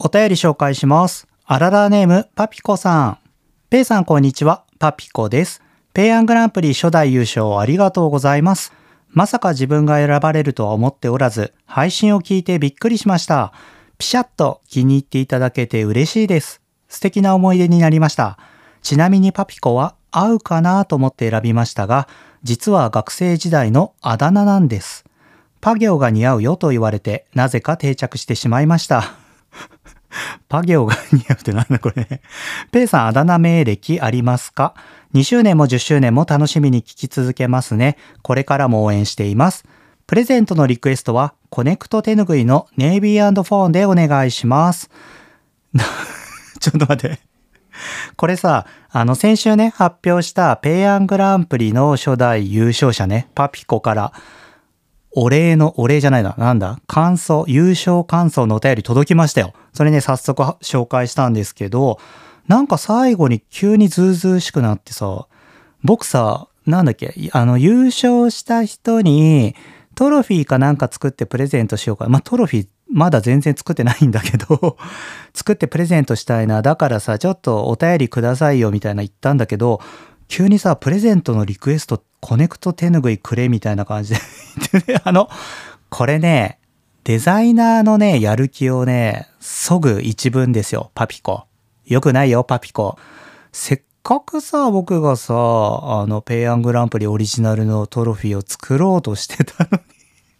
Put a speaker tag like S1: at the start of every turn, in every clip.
S1: お便り紹介します。あららネーム、パピコさん。ペイさんこんにちは、パピコです。ペイアングランプリ初代優勝ありがとうございます。まさか自分が選ばれるとは思っておらず、配信を聞いてびっくりしました。ピシャッと気に入っていただけて嬉しいです。素敵な思い出になりました。ちなみにパピコは合うかなと思って選びましたが、実は学生時代のあだ名なんです。パ行が似合うよと言われて、なぜか定着してしまいました。パ行が似合うってなんだこれ。ペイさんあだ名名歴ありますか ?2 周年も10周年も楽しみに聞き続けますね。これからも応援しています。プレゼントのリクエストは、コネクト手ぬぐいのネイビーフォンでお願いします。ちょっと待って。これさ、あの先週ね、発表したペイアングランプリの初代優勝者ね、パピコから、お礼の、お礼じゃないな、なんだ？感想、優勝感想のお便り届きましたよ。それね、早速紹介したんですけど、なんか最後に急にズうずうしくなってさ、僕さ、なんだっけ、あの、優勝した人に、トロフィーかなんか作ってプレゼントしようか。まあ、トロフィーまだ全然作ってないんだけど、作ってプレゼントしたいな。だからさ、ちょっとお便りくださいよみたいな言ったんだけど、急にさ、プレゼントのリクエスト、コネクト手ぬぐいくれみたいな感じで ね、あの、これね、デザイナーのね、やる気をね、そぐ一文ですよ、パピコ。よくないよ、パピコ。せっかくさ、僕がさ、あの、ペイアングランプリオリジナルのトロフィーを作ろうとしてたのに。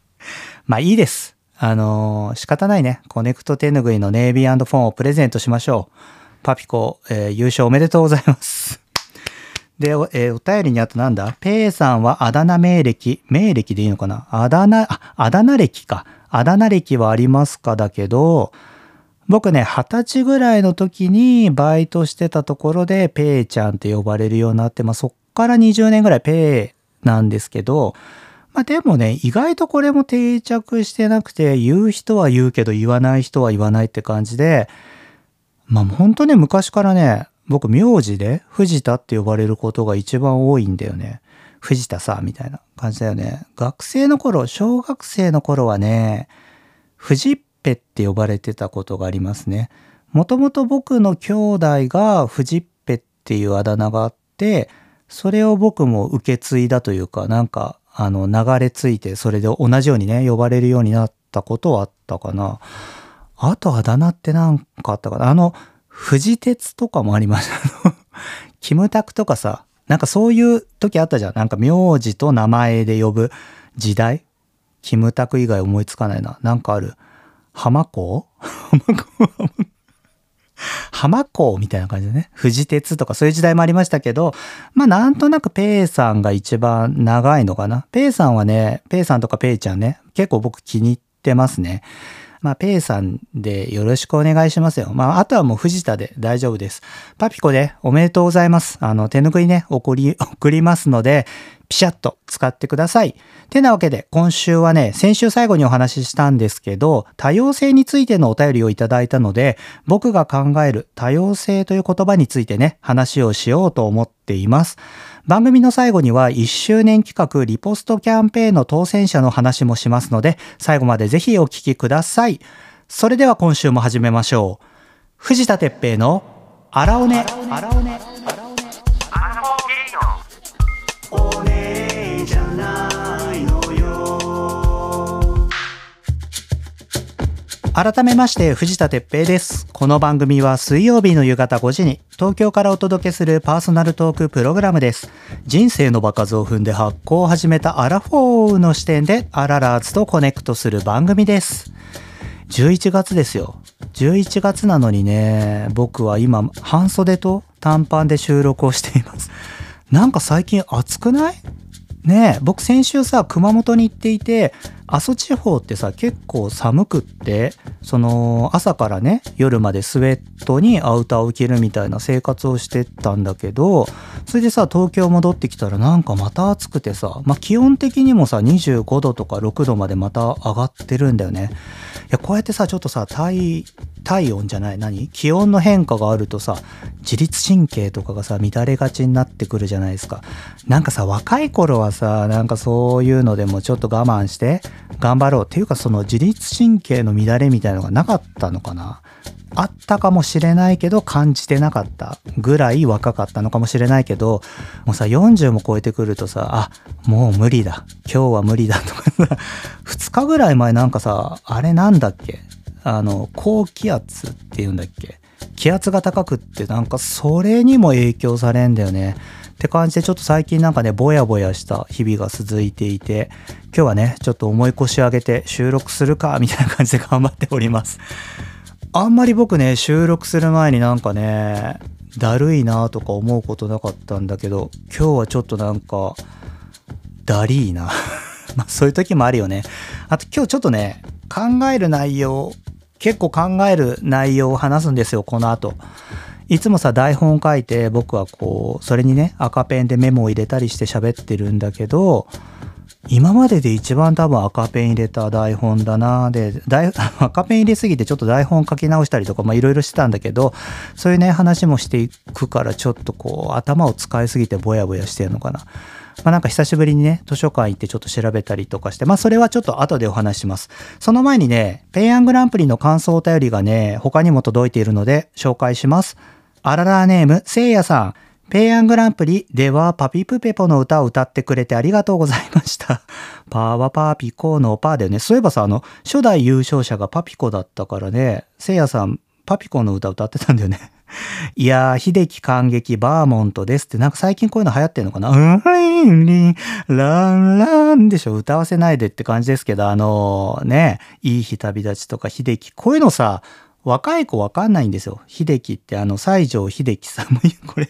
S1: まあいいです。あのー仕方ないね。コネクト手ぬぐいのネイビーフォンをプレゼントしましょう。パピコ、えー優勝おめでとうございます。で、お,、えーお便りにあとなんだ？ペイさんはあだ名名歴、名歴でいいのかな？あだ名、あ、あだ名歴か。あだ名歴はありますかだけど、僕ね、二十歳ぐらいの時にバイトしてたところで、ペイちゃんって呼ばれるようになって、まあ、そっから20年ぐらいペイなんですけど、まあでもね、意外とこれも定着してなくて、言う人は言うけど言わない人は言わないって感じで、まあ本当ね、昔からね、僕名字で藤田って呼ばれることが一番多いんだよね。藤田さ、みたいな感じだよね。学生の頃、小学生の頃はね、藤っぺって呼ばれてたことがありますね。もともと僕の兄弟が藤っぺっていうあだ名があって、それを僕も受け継いだというか、なんか、あの、流れ着いて、それで同じようにね、呼ばれるようになったことはあったかな。あとあだ名ってなんかあったかな。あの、藤鉄とかもありました。キムタクとかさ、なんかそういう時あったじゃん。なんか名字と名前で呼ぶ時代キムタク以外思いつかないな。なんかある。浜子？浜 子浜子みたいな感じでね。富士鉄とかそういう時代もありましたけど、まあなんとなくペイさんが一番長いのかな。ペイさんはね、ペイさんとかペイちゃんね、結構僕気に入ってますね。まあ、ペイさんでよろしくお願いしますよ。まあ、あとはもう藤田で大丈夫です。パピコでおめでとうございます。あの、手ぬぐいね、送り、送りますので、ピシャッと使ってください。てなわけで、今週はね、先週最後にお話ししたんですけど、多様性についてのお便りをいただいたので、僕が考える多様性という言葉についてね、話をしようと思っています。番組の最後には1周年企画リポストキャンペーンの当選者の話もしますので、最後までぜひお聞きください。それでは今週も始めましょう。藤田哲平のあらおね。あら改めまして藤田哲平です。この番組は水曜日の夕方5時に東京からお届けするパーソナルトークプログラムです。人生の場数を踏んで発酵を始めたアラフォーの視点でアララーズとコネクトする番組です。11月ですよ。11月なのにね、僕は今半袖と短パンで収録をしています。なんか最近暑くない？ねえ、僕先週さ、熊本に行っていて、阿蘇地方ってさ、結構寒くって、その、朝からね、夜までスウェットにアウターを着るみたいな生活をしてたんだけど、それでさ、東京戻ってきたらなんかまた暑くてさ、まあ、気温的にもさ、25度とか6度までまた上がってるんだよね。いや、こうやってさ、ちょっとさ、体、体温じゃない、何？気温の変化があるとさ、自律神経とかがさ、乱れがちになってくるじゃないですか。なんかさ、若い頃はさ、なんかそういうのでもちょっと我慢して、頑張ろう。っていうか、その自律神経の乱れみたいのがなかったのかなあったかもしれないけど感じてなかったぐらい若かったのかもしれないけど、もうさ、40も超えてくるとさ、あ、もう無理だ。今日は無理だとかさ、2日ぐらい前なんかさ、あれなんだっけ？あの、高気圧って言うんだっけ？気圧が高くってなんかそれにも影響されんだよね。って感じでちょっと最近なんかね、ぼやぼやした日々が続いていて、今日はね、ちょっと重い腰上げて収録するか、みたいな感じで頑張っております。あんまり僕ね、収録する前になんかね、だるいなとか思うことなかったんだけど、今日はちょっとなんか、だりーな。まあそういう時もあるよね。あと今日ちょっとね、考える内容、結構考える内容を話すんですよ、この後。いつもさ、台本書いて僕はこう、それにね、赤ペンでメモを入れたりして喋ってるんだけど、今までで一番多分赤ペン入れた台本だなで、赤ペン入れすぎてちょっと台本書き直したりとか、まあいろいろしてたんだけど、そういうね、話もしていくからちょっとこう、頭を使いすぎてぼやぼやしてるのかな。まあなんか久しぶりにね、図書館行ってちょっと調べたりとかして、まあそれはちょっと後でお話します。その前にね、ペイアングランプリの感想お便りがね、他にも届いているので紹介します。あららネーム、せいやさん。ペイアングランプリではパピプペポの歌を歌ってくれてありがとうございました。パーはパーピコのパーだよね。そういえばさ、あの、初代優勝者がパピコだったからね、せいやさん、パピコの歌歌ってたんだよね。いやー、秀樹感激バーモントですって、なんか最近こういうの流行ってんのかな？うんりん、ランランでしょ？歌わせないでって感じですけど、あのー、ね、いい日旅立ちとか秀樹、こういうのさ、若い子わかんないんですよ。秀樹ってあの、西城秀樹さんも、これ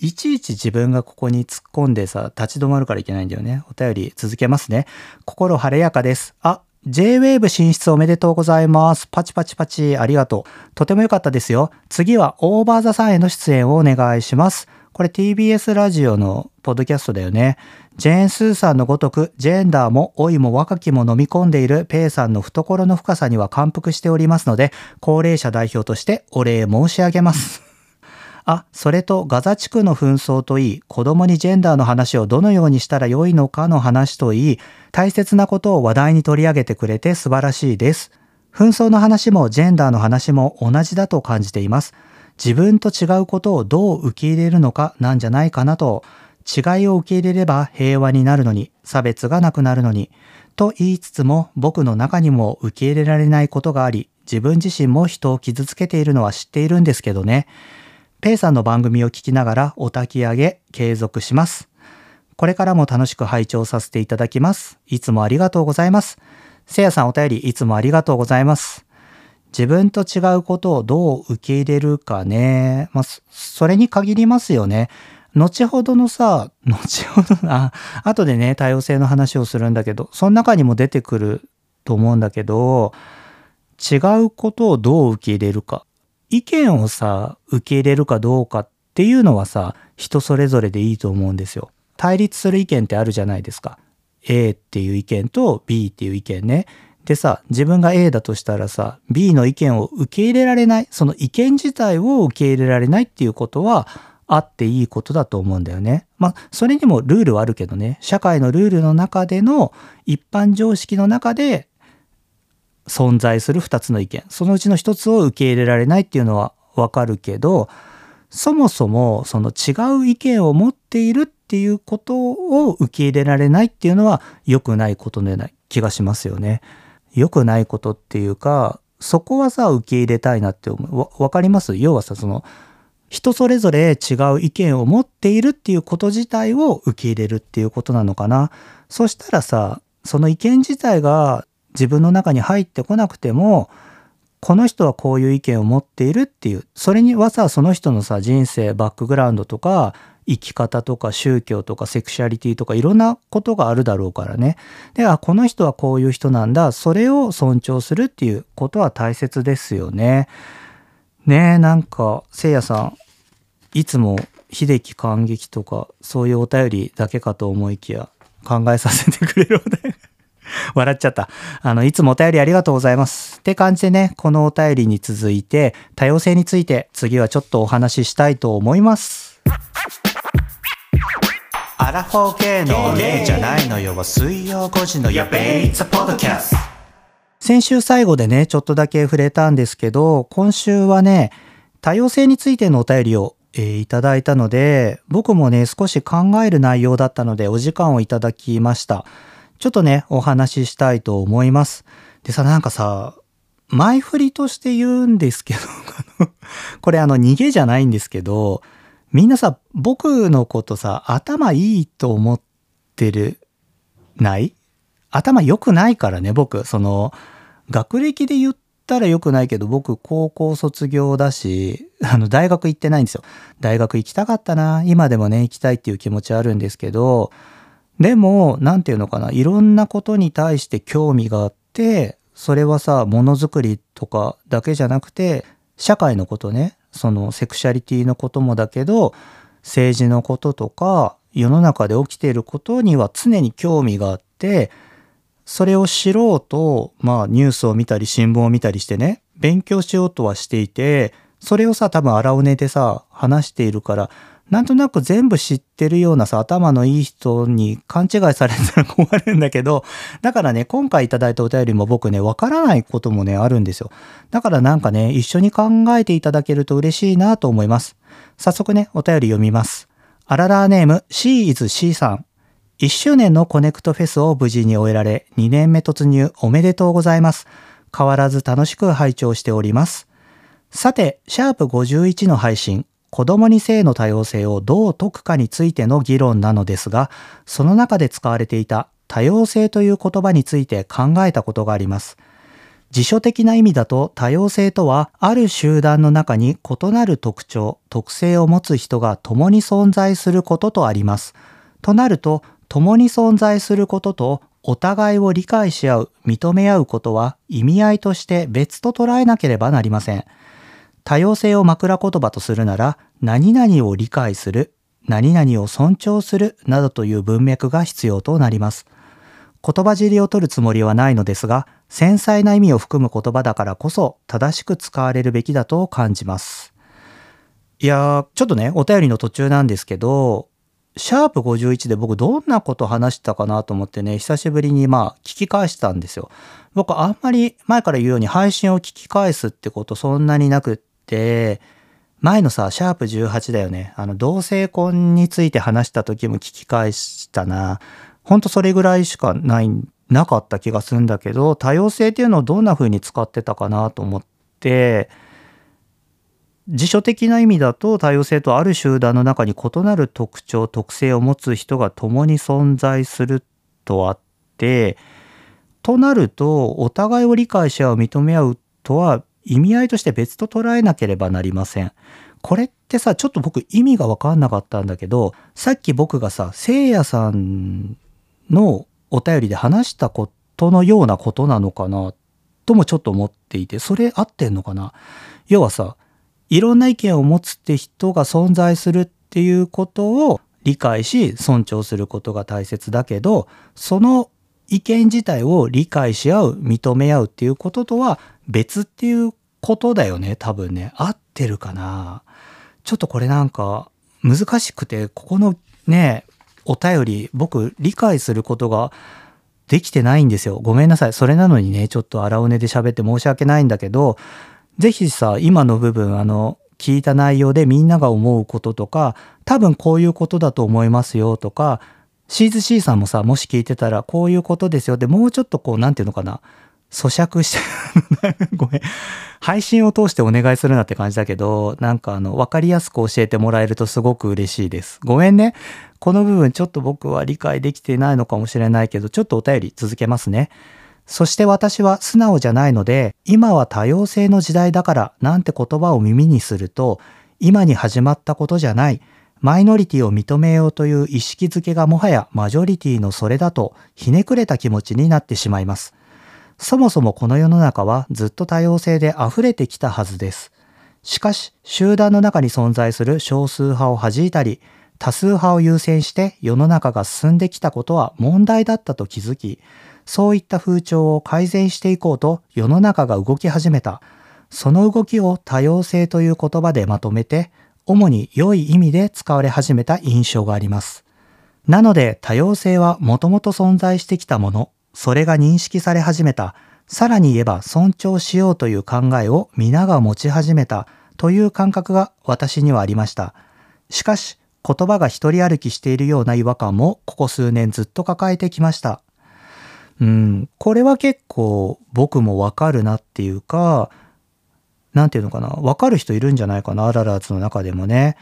S1: いちいち自分がここに突っ込んでさ、立ち止まるからいけないんだよね。お便り続けますね。心晴れやかです。あ、J-Wave 進出おめでとうございます。パチパチパチ、ありがとう。とても良かったですよ。次はオーバーザさんへの出演をお願いします。これ TBS ラジオのポッドキャストだよね。ジェーン・スーさんのごとく、ジェンダーも老いも若きも飲み込んでいるペイさんの懐の深さには感服しておりますので、高齢者代表としてお礼申し上げます。あ、それとガザ地区の紛争といい、子供にジェンダーの話をどのようにしたらよいのかの話といい、大切なことを話題に取り上げてくれて素晴らしいです。紛争の話もジェンダーの話も同じだと感じています。自分と違うことをどう受け入れるのかなんじゃないかなと違いを受け入れれば平和になるのに、差別がなくなるのに、と言いつつも僕の中にも受け入れられないことがあり、自分自身も人を傷つけているのは知っているんですけどね。ペイさんの番組を聞きながらお焚き上げ継続します。これからも楽しく拝聴させていただきます。いつもありがとうございます。せいやさんお便りいつもありがとうございます。自分と違うことをどう受け入れるかね。まあ、それに限りますよね。後ほどのさ、後ほど、あ、後でね、多様性の話をするんだけど、その中にも出てくると思うんだけど、違うことをどう受け入れるか。意見をさ、受け入れるかどうかっていうのはさ、人それぞれでいいと思うんですよ。対立する意見ってあるじゃないですか。A っていう意見と B っていう意見ね。でさ、自分が A だとしたらさ、B の意見を受け入れられない、その意見自体を受け入れられないっていうことは、あっていいことだと思うんだよね。まあ、それにもルールはあるけどね、社会のルールの中での一般常識の中で存在する2つの意見、そのうちの1つを受け入れられないっていうのはわかるけど、そもそもその違う意見を持っているっていうことを受け入れられないっていうのは良くないことのような気がしますよね。良くないことっていうか、そこはさ、受け入れたいなって思う。わ、かります？要はさ、その、人それぞれ違う意見を持っているっていうこと自体を受け入れるっていうことなのかな。そしたらさ、その意見自体が自分の中に入ってこなくても、この人はこういう意見を持っているっていう、それにはさ、その人のさ、人生、バックグラウンドとか、生き方とか宗教とかセクシャリティとかいろんなことがあるだろうからね。で、あ、この人はこういう人なんだ。それを尊重するっていうことは大切ですよね。ねえ、なんか、せいやさん、いつも秀樹感激とか、そういうお便りだけかと思いきや、考えさせてくれるお便。笑っちゃった。あの、いつもお便りありがとうございます。って感じでね、このお便りに続いて、多様性について次はちょっとお話ししたいと思います。アラフォー系のゲイじゃないのよは水曜5時のやべイザポッドキャスト。先週最後でね、ちょっとだけ触れたんですけど、今週はね、多様性についてのお便りを、えーいただいたので、僕もね、少し考える内容だったので、お時間をいただきました。ちょっとね、お話ししたいと思います。でさ、なんかさ、前振りとして言うんですけど、これあの逃げじゃないんですけど、みんなさ、僕のことさ、頭いいと思ってる、ない？頭良くないからね、僕。その、学歴で言ったら良くないけど、僕、高校卒業だし、あの、大学行ってないんですよ。大学行きたかったな。今でもね、行きたいっていう気持ちあるんですけど、でも、なんていうのかな、いろんなことに対して興味があって、それはさ、ものづくりとかだけじゃなくて、社会のことね、そのセクシャリティのこともだけど、政治のこととか、世の中で起きていることには常に興味があって、それを知ろうと、まあニュースを見たり新聞を見たりしてね、勉強しようとはしていて、それをさ、多分荒尾根でさ、話しているから、なんとなく全部知ってるようなさ、頭のいい人に勘違いされたら困るんだけど、だからね、今回いただいたお便りも僕ね、わからないこともね、あるんですよ。だからなんかね、一緒に考えていただけると嬉しいなと思います。早速ね、お便り読みます。アララーネーム C is C さん。1周年のコネクトフェスを無事に終えられ、2年目突入おめでとうございます。変わらず楽しく拝聴しております。さて、シャープ51の配信、子供に性の多様性をどう解くかについての議論なのですが、その中で使われていた多様性という言葉について考えたことがあります。辞書的な意味だと多様性とはある集団の中に異なる特徴、特性を持つ人が共に存在することとあります。となると、共に存在することとお互いを理解し合う、認め合うことは意味合いとして別と捉えなければなりません。多様性を枕言葉とするなら、何々を理解する、何々を尊重するなどという文脈が必要となります。言葉尻を取るつもりはないのですが、繊細な意味を含む言葉だからこそ正しく使われるべきだと感じます。いやー、ちょっとね、お便りの途中なんですけど、シャープ51で僕どんなこと話したかなと思ってね、久しぶりにまあ聞き返したんですよ。僕あんまり前から言うように配信を聞き返すってことそんなになくっ、前のさ、シャープ18だよね。あの、同性婚について話した時も聞き返したな。ほんとそれぐらいしかない、なかった気がするんだけど、多様性っていうのをどんな風に使ってたかなと思って、辞書的な意味だと多様性とある集団の中に異なる特徴特性を持つ人が共に存在するとあってとなるとお互いを理解し合う認め合うとは意味合いとして別と捉えなければなりません。これってさちょっと僕意味が分かんなかったんだけどさっき僕がさせいやさんのお便りで話したことのようなことなのかなともちょっと思っていてそれ合ってんのかな？要はさいろんな意見を持つって人が存在するっていうことを理解し尊重することが大切だけどその意見自体を理解し合う認め合うっていうこととは別っていうことだよね多分ね。合ってるかな？ちょっとこれなんか難しくてここのねお便り僕理解することができてないんですよ。ごめんなさい。それなのにねちょっと荒尾根で喋って申し訳ないんだけどぜひさ、今の部分、あの、聞いた内容でみんなが思うこととか、多分こういうことだと思いますよとか、シーズ C さんもさ、もし聞いてたらこういうことですよって、もうちょっとこう、なんていうのかな、咀嚼して、ごめん。配信を通してお願いするなって感じだけど、なんかあの、わかりやすく教えてもらえるとすごく嬉しいです。ごめんね。この部分ちょっと僕は理解できてないのかもしれないけど、ちょっとお便り続けますね。そして私は素直じゃないので、今は多様性の時代だからなんて言葉を耳にすると、今に始まったことじゃない、マイノリティを認めようという意識づけがもはやマジョリティのそれだとひねくれた気持ちになってしまいます。そもそもこの世の中はずっと多様性で溢れてきたはずです。しかし、集団の中に存在する少数派を弾いたり、多数派を優先して世の中が進んできたことは問題だったと気づき、そういった風潮を改善していこうと世の中が動き始めた。その動きを多様性という言葉でまとめて、主に良い意味で使われ始めた印象があります。なので多様性はもともと存在してきたもの、それが認識され始めた、さらに言えば尊重しようという考えを皆が持ち始めたという感覚が私にはありました。しかし、言葉が一人歩きしているような違和感もここ数年ずっと抱えてきました。うん、これは結構僕もわかるなっていうか、なんていうのかな、わかる人いるんじゃないかな、アララーズの中でもね。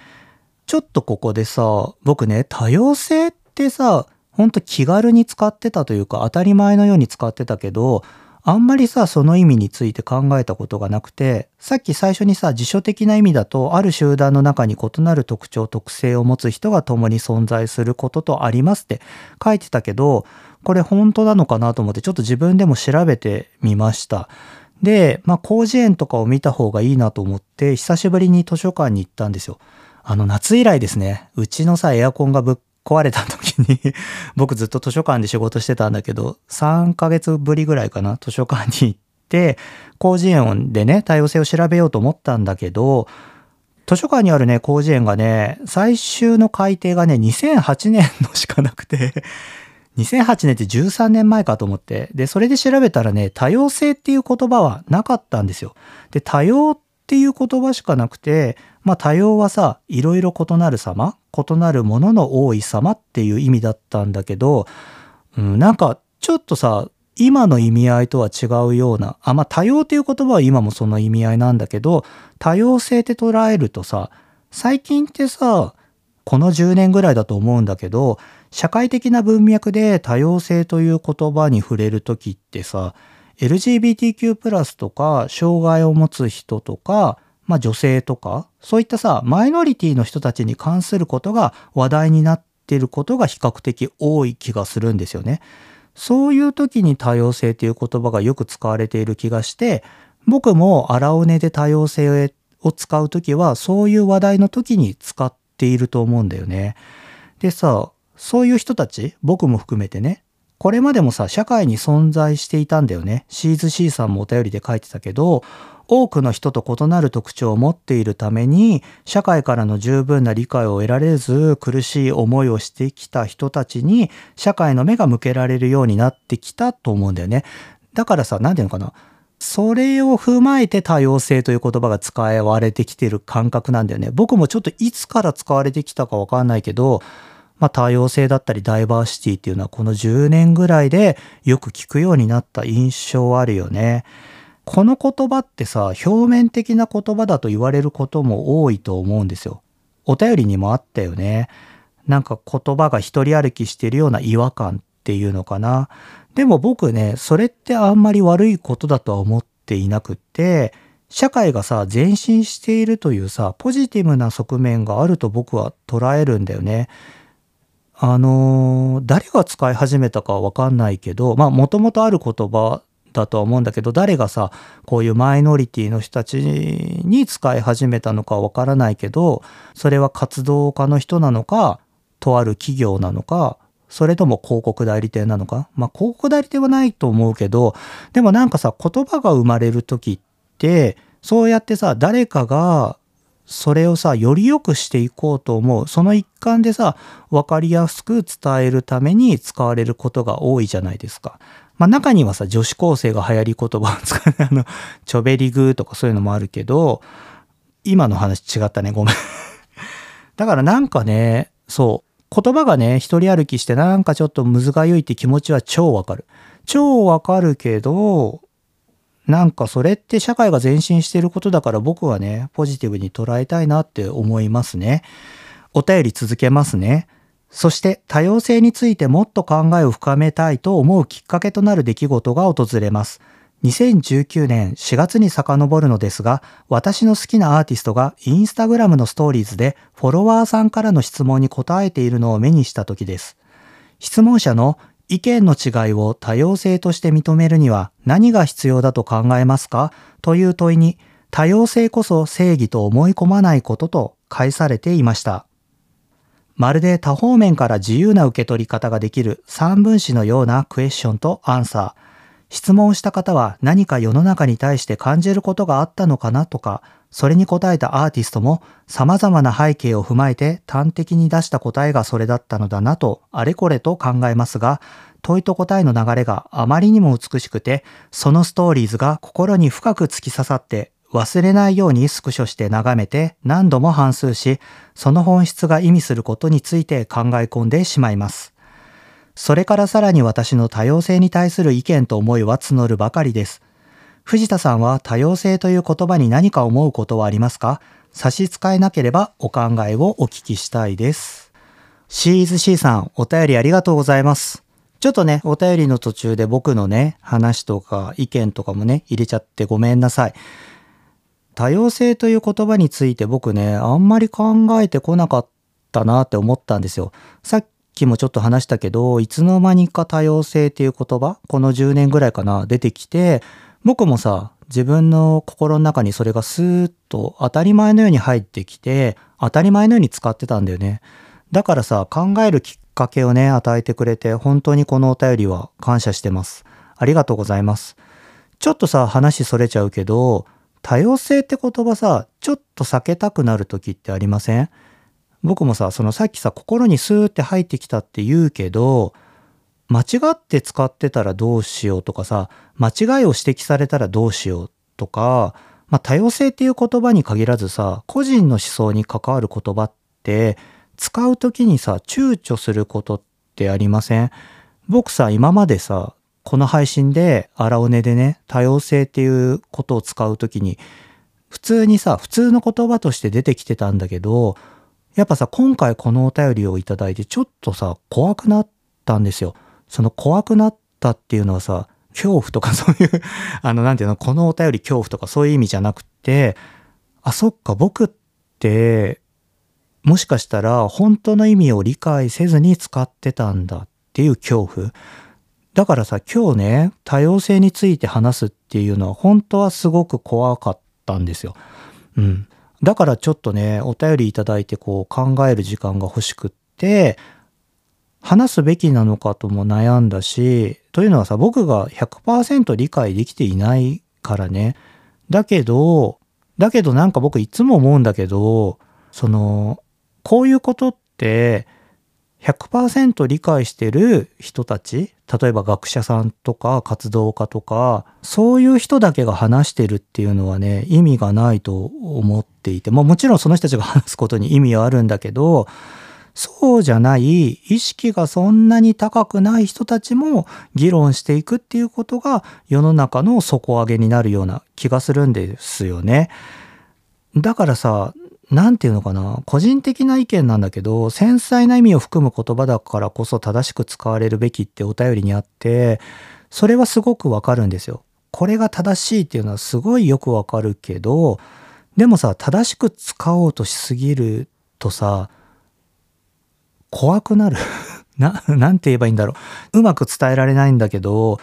S1: ちょっとここでさ、僕ね、多様性ってさ、ほんと気軽に使ってたというか当たり前のように使ってたけど、あんまりさ、その意味について考えたことがなくて、さっき最初にさ、辞書的な意味だと、ある集団の中に異なる特徴、特性を持つ人が共に存在することとありますって書いてたけど、これ本当なのかなと思ってちょっと自分でも調べてみました。で、まあ、広辞苑とかを見た方がいいなと思って、久しぶりに図書館に行ったんですよ。あの、夏以来ですね。うちのさ、エアコンがぶっ壊れた時に 僕ずっと図書館で仕事してたんだけど、3ヶ月ぶりぐらいかな、図書館に行って、広辞苑でね、多様性を調べようと思ったんだけど、図書館にあるね、広辞苑がね、最終の改訂がね、2008年のしかなくて2008年って13年前かと思って、で、それで調べたらね、多様性っていう言葉はなかったんですよ。で、多様っていう言葉しかなくて、まあ多様はさ、いろいろ異なる様、異なるものの多い様っていう意味だったんだけど、うん、なんかちょっとさ、今の意味合いとは違うような、あ、まあ多様っていう言葉は今もその意味合いなんだけど、多様性って捉えるとさ、最近ってさ、この10年ぐらいだと思うんだけど、社会的な文脈で多様性という言葉に触れる時ってさ、LGBTQ+, とか、障害を持つ人とか、まあ女性とか、そういったさ、マイノリティの人たちに関することが話題になっていることが比較的多い気がするんですよね。そういう時に多様性という言葉がよく使われている気がして、僕も荒尾根で多様性を使う時は、そういう話題の時に使っていると思うんだよね。でさ、そういう人たち、僕も含めてね、これまでもさ、社会に存在していたんだよね。シーズ C さんもお便りで書いてたけど、多くの人と異なる特徴を持っているために、社会からの十分な理解を得られず、苦しい思いをしてきた人たちに、社会の目が向けられるようになってきたと思うんだよね。だからさ、なんていうのかな。それを踏まえて多様性という言葉が使われてきている感覚なんだよね。僕もちょっといつから使われてきたかわかんないけど、まあ、多様性だったりダイバーシティっていうのはこの10年ぐらいでよく聞くようになった印象あるよね。この言葉ってさ、表面的な言葉だと言われることも多いと思うんですよ。お便りにもあったよね。なんか言葉が一人歩きしてるような違和感っていうのかな。でも僕ね、それってあんまり悪いことだとは思っていなくって、社会がさ、前進しているというさ、ポジティブな側面があると僕は捉えるんだよね。あのー、誰が使い始めたかはわかんないけど、まあ、もともとある言葉だとは思うんだけど、誰がさ、こういうマイノリティの人たちに使い始めたのかはわからないけど、それは活動家の人なのか、とある企業なのか、それとも広告代理店なのか。まあ、広告代理店はないと思うけど、でもなんかさ、言葉が生まれる時って、そうやってさ、誰かがそれをさ、より良くしていこうと思う。その一環でさ、わかりやすく伝えるために使われることが多いじゃないですか。まあ中にはさ、女子高生が流行り言葉を使う、あの、チョベリグとかそういうのもあるけど、今の話違ったね、ごめんだからなんかね、そう、言葉がね、一人歩きしてなんかちょっとむずがゆいって気持ちは超わかる。超わかるけど、なんかそれって社会が前進していることだから僕はね、ポジティブに捉えたいなって思いますね。お便り続けますね。そして多様性についてもっと考えを深めたいと思うきっかけとなる出来事が訪れます。2019年4月に遡るのですが、私の好きなアーティストがインスタグラムのストーリーズでフォロワーさんからの質問に答えているのを目にした時です。質問者の意見の違いを多様性として認めるには何が必要だと考えますか？という問いに多様性こそ正義と思い込まないことと返されていました。まるで多方面から自由な受け取り方ができる三分子のようなクエスチョンとアンサー。質問した方は何か世の中に対して感じることがあったのかなとか、それに答えたアーティストも様々な背景を踏まえて端的に出した答えがそれだったのだなとあれこれと考えますが、問いと答えの流れがあまりにも美しくて、そのストーリーズが心に深く突き刺さって忘れないようにスクショして眺めて何度も反数し、その本質が意味することについて考え込んでしまいます。それからさらに私の多様性に対する意見と思いは募るばかりです。藤田さんは多様性という言葉に何か思うことはありますか？差し支えなければお考えをお聞きしたいです。シーズ C さん、お便りありがとうございます。ちょっとね、お便りの途中で僕のね、話とか意見とかもね、入れちゃってごめんなさい。多様性という言葉について僕ね、あんまり考えてこなかったなって思ったんですよ。さっきもちょっと話したけど、いつの間にか多様性っていう言葉、この10年ぐらいかな、出てきて、僕もさ、自分の心の中にそれがスーッと当たり前のように入ってきて、当たり前のように使ってたんだよね。だからさ、考えるきっかけをね、与えてくれて、本当にこのお便りは感謝してます。ありがとうございます。ちょっとさ、話それちゃうけど、多様性って言葉さ、ちょっと避けたくなる時ってありません？僕もさ、そのさっきさ、心にスーって入ってきたって言うけど、間違って使ってたらどうしようとかさ、間違いを指摘されたらどうしようとか、まあ、多様性っていう言葉に限らずさ、個人の思想に関わる言葉って、使う時にさ、躊躇することってありません？僕さ、今までさ、この配信で荒尾根でね、多様性っていうことを使うときに、普通にさ、普通の言葉として出てきてたんだけど、やっぱさ、今回このお便りをいただいてちょっとさ、怖くなったんですよ。その怖くなったっていうのはさ、恐怖とかそういう あの、なんていうの、このお便り恐怖とかそういう意味じゃなくて、あ、そっか、僕って、もしかしたら本当の意味を理解せずに使ってたんだっていう恐怖。だからさ、今日ね、多様性について話すっていうのは本当はすごく怖かったんですよ。うん。だからちょっとね、お便りいただいてこう考える時間が欲しくって、話すべきなのかとも悩んだし、というのはさ、僕が100%理解できていないからね。だけど、だけどなんか僕いつも思うんだけど、その、こういうことって100%理解してる人たち例えば学者さんとか活動家とかそういう人だけが話してるっていうのはね意味がないと思っていてももちろんその人たちが話すことに意味はあるんだけどそうじゃない意識がそんなに高くない人たちも議論していくっていうことが世の中の底上げになるような気がするんですよね。だからさなんていうのかな、個人的な意見なんだけど、繊細な意味を含む言葉だからこそ正しく使われるべきってお便りにあって、それはすごくわかるんですよ。これが正しいっていうのはすごいよくわかるけど、でもさ、正しく使おうとしすぎるとさ、怖くなる な、なんて言えばいいんだろう。うまく伝えられないんだけど、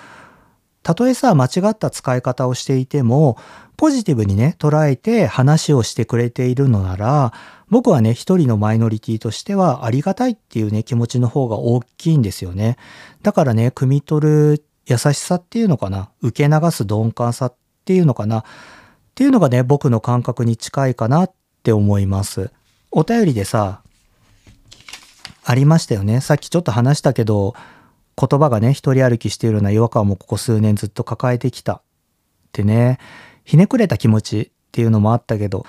S1: たとえさ、間違った使い方をしていても、ポジティブにね、捉えて話をしてくれているのなら、僕はね、一人のマイノリティとしてはありがたいっていうね、気持ちの方が大きいんですよね。だからね、汲み取る優しさっていうのかな、受け流す鈍感さっていうのかな、っていうのがね、僕の感覚に近いかなって思います。お便りでさ、ありましたよね。さっきちょっと話したけど、言葉がね、一人歩きしているような違和感もここ数年ずっと抱えてきたってね。ひねくれた気持ちっていうのもあったけど、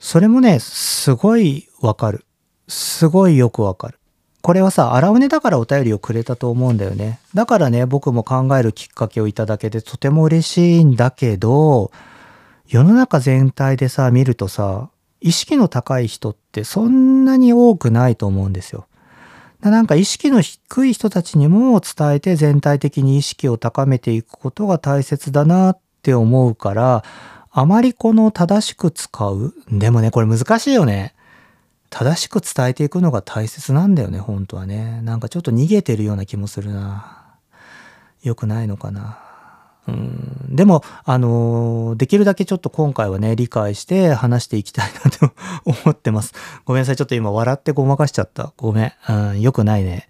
S1: それもね、すごいわかる。すごいよくわかる。これはさ、荒尾だからお便りをくれたと思うんだよね。だからね、僕も考えるきっかけをいただけてとても嬉しいんだけど、世の中全体でさ、見るとさ、意識の高い人ってそんなに多くないと思うんですよ。なんか意識の低い人たちにも伝えて全体的に意識を高めていくことが大切だなって思うから、あまりこの正しく使う。でもね、これ難しいよね。正しく伝えていくのが大切なんだよね、本当はね。なんかちょっと逃げてるような気もするな。良くないのかな。うん、でも、あの、できるだけちょっと今回はね、理解して話していきたいなと思ってます。ごめんなさい。ちょっと今笑ってごまかしちゃった。ごめん。うん、良くないね。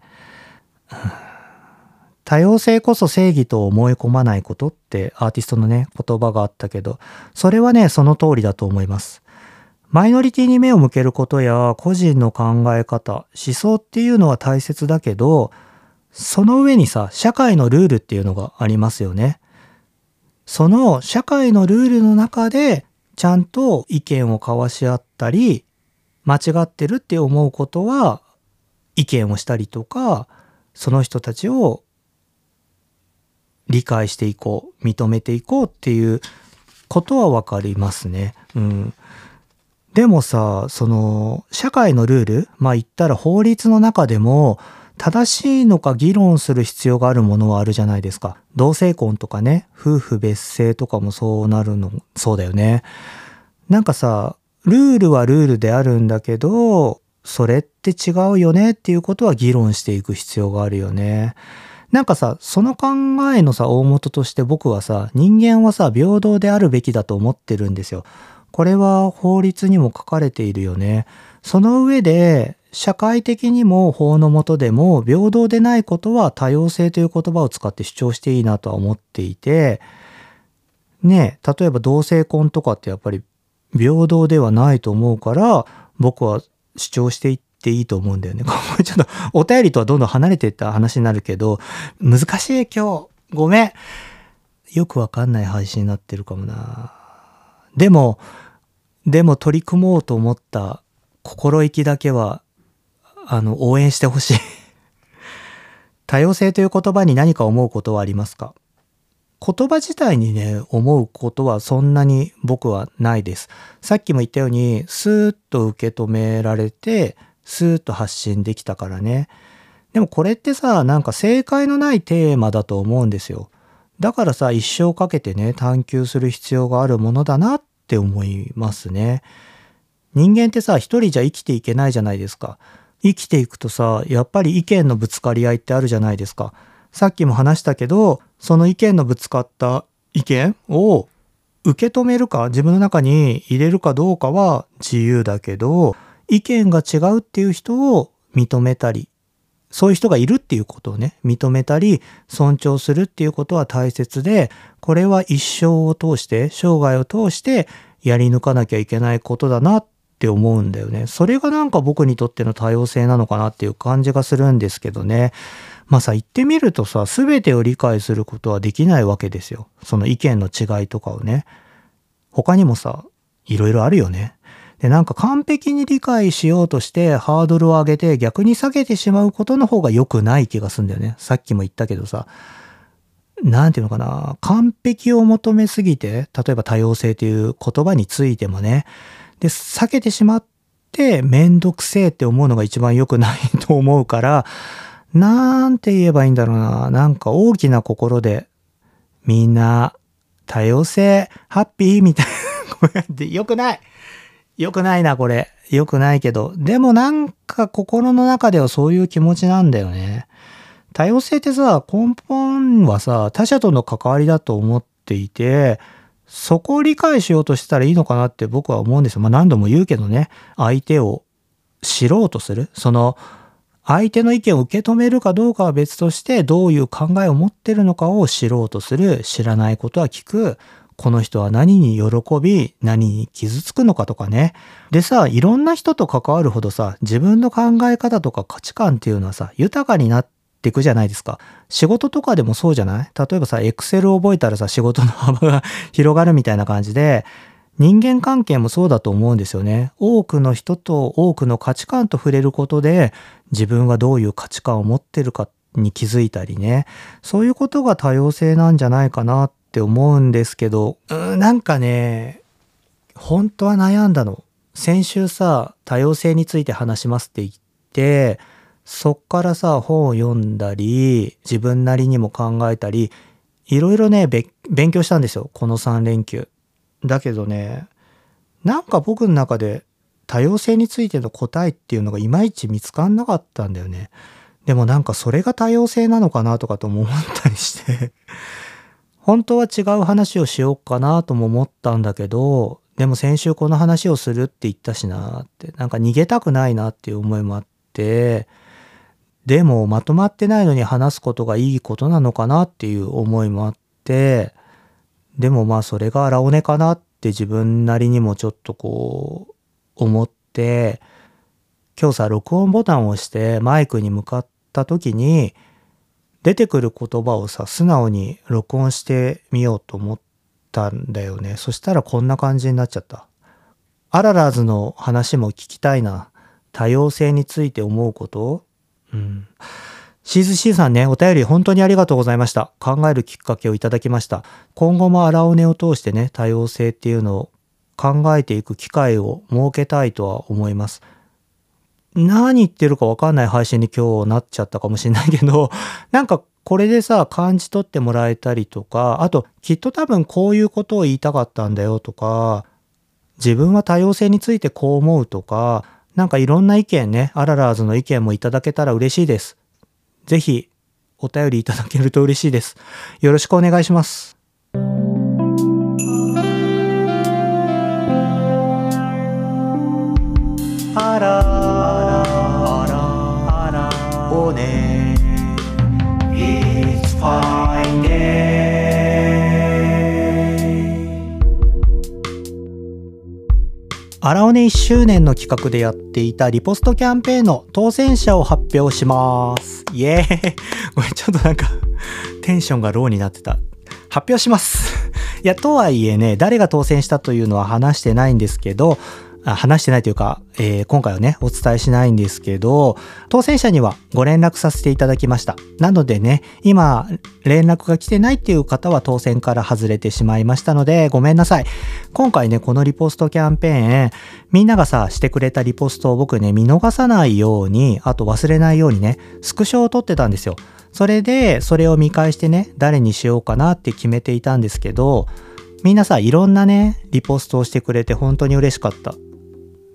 S1: 多様性こそ正義と思い込まないことってアーティストのね、言葉があったけど、それはね、その通りだと思います。マイノリティに目を向けることや個人の考え方、思想っていうのは大切だけど、その上にさ、社会のルールっていうのがありますよね。その社会のルールの中で、ちゃんと意見を交わし合ったり、間違ってるって思うことは、意見をしたりとか、その人たちを理解していこう、認めていこうっていうことはわかりますね。うん。でもさ、その、社会のルールまあ言ったら法律の中でも、正しいのか議論する必要があるものはあるじゃないですか。同性婚とかね、夫婦別姓とかもそうなるの、そうだよね。なんかさ、ルールはルールであるんだけど、それって違うよねっていうことは議論していく必要があるよね。なんかさ、その考えのさ、大元として僕はさ、人間はさ、平等であるべきだと思ってるんですよ。これは法律にも書かれているよね。その上で、社会的にも法の下でも平等でないことは多様性という言葉を使って主張していいなとは思っていて、ね例えば同性婚とかってやっぱり平等ではないと思うから、僕は主張していっていいと思うんだよね。こ れちょっとお便りとはどんどん離れていった話になるけど、難しい今日。ごめん。よくわかんない配信になってるかもな。でも、でも取り組もうと思った心意気だけはあの、応援してほしい 多様性という言葉に何か思うことはありますか？言葉自体にね、思うことはそんなに僕はないです。さっきも言ったように、スーッと受け止められて、スーッと発信できたからね。でもこれってさ、なんか正解のないテーマだと思うんですよ。だからさ、一生かけてね、探求する必要があるものだなって思いますね。人間ってさ、一人じゃ生きていけないじゃないですか。生きていくとさ、やっぱり意見のぶつかり合いってあるじゃないですか。さっきも話したけど、その意見のぶつかった意見を受け止めるか、自分の中に入れるかどうかは自由だけど、意見が違うっていう人を認めたり、そういう人がいるっていうことをね、認めたり、尊重するっていうことは大切で、これは一生を通して、生涯を通してやり抜かなきゃいけないことだなっって思うんだよね。それがなんか僕にとっての多様性なのかなっていう感じがするんですけどね。まあさ、言ってみるとさ、全てを理解することはできないわけですよ。その意見の違いとかをね。他にもさ、いろいろあるよね。で、なんか完璧に理解しようとしてハードルを上げて逆に下げてしまうことの方が良くない気がするんだよね。さっきも言ったけどさ。なんていうのかな。完璧を求めすぎて、例えば多様性という言葉についてもね、で、避けてしまってめんどくせえって思うのが一番良くないと思うから、なんて言えばいいんだろうな。なんか大きな心で、みんな、多様性、ハッピーみたいな、こうやって、良くない良くないな、これ。良くないけど。でもなんか心の中ではそういう気持ちなんだよね。多様性ってさ、根本はさ、他者との関わりだと思っていて、そこを理解しようとしたらいいのかなって僕は思うんですよ。まあ何度も言うけどね、相手を知ろうとする。その、相手の意見を受け止めるかどうかは別として、どういう考えを持ってるのかを知ろうとする。知らないことは聞く。この人は何に喜び、何に傷つくのかとかね。でさ、いろんな人と関わるほどさ、自分の考え方とか価値観っていうのはさ、豊かになってっていくじゃないですか。仕事とかでもそうじゃない？例えばさ、エクセルを覚えたらさ、仕事の幅が 広がるみたいな感じで、人間関係もそうだと思うんですよね。多くの人と多くの価値観と触れることで、自分はどういう価値観を持ってるかに気づいたりね。そういうことが多様性なんじゃないかなって思うんですけど、うん、なんかね、本当は悩んだの。先週さ、多様性について話しますって言って、そっからさ、本を読んだり、自分なりにも考えたり、いろいろね、勉強したんですよ。この3連休。だけどね、なんか僕の中で多様性についての答えっていうのがいまいち見つかんなかったんだよね。でもなんかそれが多様性なのかなとかとも思ったりして本当は違う話をしようかなとも思ったんだけど、でも先週この話をするって言ったしなって、なんか逃げたくないなっていう思いもあって、でもまとまってないのに話すことがいいことなのかなっていう思いもあって、でもまあそれが荒尾根かなって自分なりにもちょっとこう思って、今日さ、録音ボタンを押してマイクに向かった時に、出てくる言葉をさ、素直に録音してみようと思ったんだよね。そしたらこんな感じになっちゃった。アララーズの話も聞きたいな。多様性について思うことうん。シーズ C さんね、お便り本当にありがとうございました。考えるきっかけをいただきました。今後も荒尾根を通してね、多様性っていうのを考えていく機会を設けたいとは思います。何言ってるかわかんない配信に今日なっちゃったかもしれないけど、なんかこれでさ、感じ取ってもらえたりとか、あときっと多分こういうことを言いたかったんだよとか、自分は多様性についてこう思うとか、なんかいろんな意見ね、アララーズの意見もいただけたら嬉しいです。ぜひお便りいただけると嬉しいです。よろしくお願いします。あらあらあらおねアラオネ1周年の企画でやっていたリポストキャンペーンの当選者を発表します。イエーイごめん、ちょっとなんかテンションがローになってた。発表します。いや、とはいえね、誰が当選したというのは話してないんですけど、話してないというか、えー今回はね、お伝えしないんですけど、当選者にはご連絡させていただきました。なのでね、今、連絡が来てないっていう方は当選から外れてしまいましたので、ごめんなさい。今回ね、このリポストキャンペーン、みんながさ、してくれたリポストを僕ね、見逃さないように、あと忘れないようにね、スクショを撮ってたんですよ。それで、それを見返してね、誰にしようかなって決めていたんですけど、みんなさ、いろんなね、リポストをしてくれて本当に嬉しかった。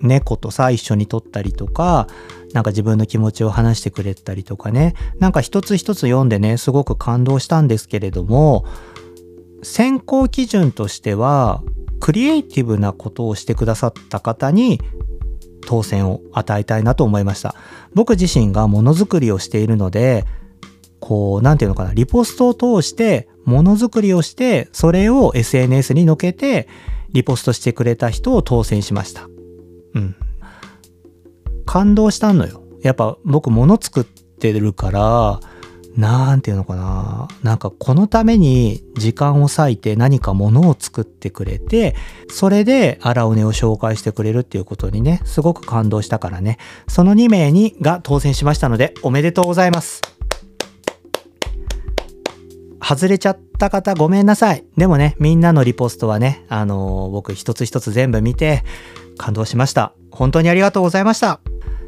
S1: 猫とさ、一緒に撮ったりとか、なんか自分の気持ちを話してくれたりとかね、なんか一つ一つ読んでね、すごく感動したんですけれども、選考基準としては、クリエイティブなことをしてくださった方に当選を与えたいなと思いました。僕自身がものづくりをしているので、こう、なんていうのかな、リポストを通して、ものづくりをして、それを SNS に載けて、リポストしてくれた人を当選しました。感動したのよ。やっぱ僕物作ってるから、なんていうのかな。なんかこのために時間を割いて何か物を作ってくれて、それで荒尾根を紹介してくれるっていうことにね、すごく感動したからね。その2名にが当選しましたので、おめでとうございます。外れちゃった方ごめんなさい。でもね、みんなのリポストはね、あのー僕一つ一つ全部見て感動しました。本当にありがとうございました。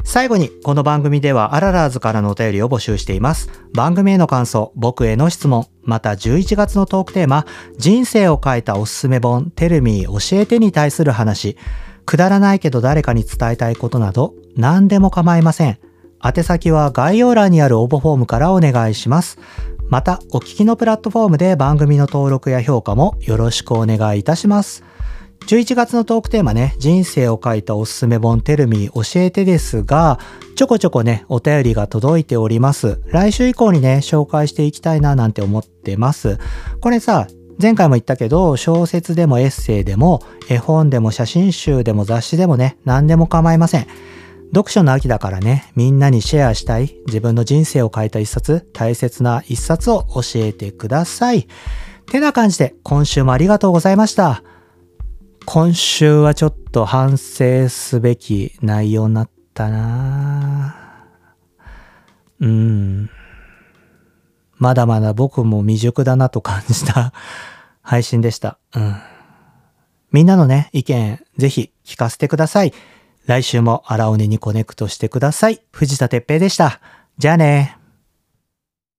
S1: 最後に、この番組ではアララーズからのお便りを募集しています。番組への感想、僕への質問、また11月のトークテーマ、人生を変えたおすすめ本、テルミー教えてに対する話、くだらないけど誰かに伝えたいことなど、何でも構いません。宛先は概要欄にある応募フォームからお願いします。また、お聞きのプラットフォームで番組の登録や評価もよろしくお願いいたします。11月のトークテーマね、人生を書いたおすすめ本テルミー教えてですが、ちょこちょこね、お便りが届いております。来週以降にね、紹介していきたいななんて思ってます。これさ、前回も言ったけど、小説でもエッセイでも、絵本でも写真集でも雑誌でもね、何でも構いません。読書の秋だからね、みんなにシェアしたい自分の人生を変えた一冊、大切な一冊を教えてください。てな感じで、今週もありがとうございました。今週はちょっと反省すべき内容になったなうん。まだまだ僕も未熟だなと感じた 配信でした。うん。みんなのね、意見、ぜひ聞かせてください。来週も荒尾根にコネクトしてください。藤田哲平でした。じゃあね。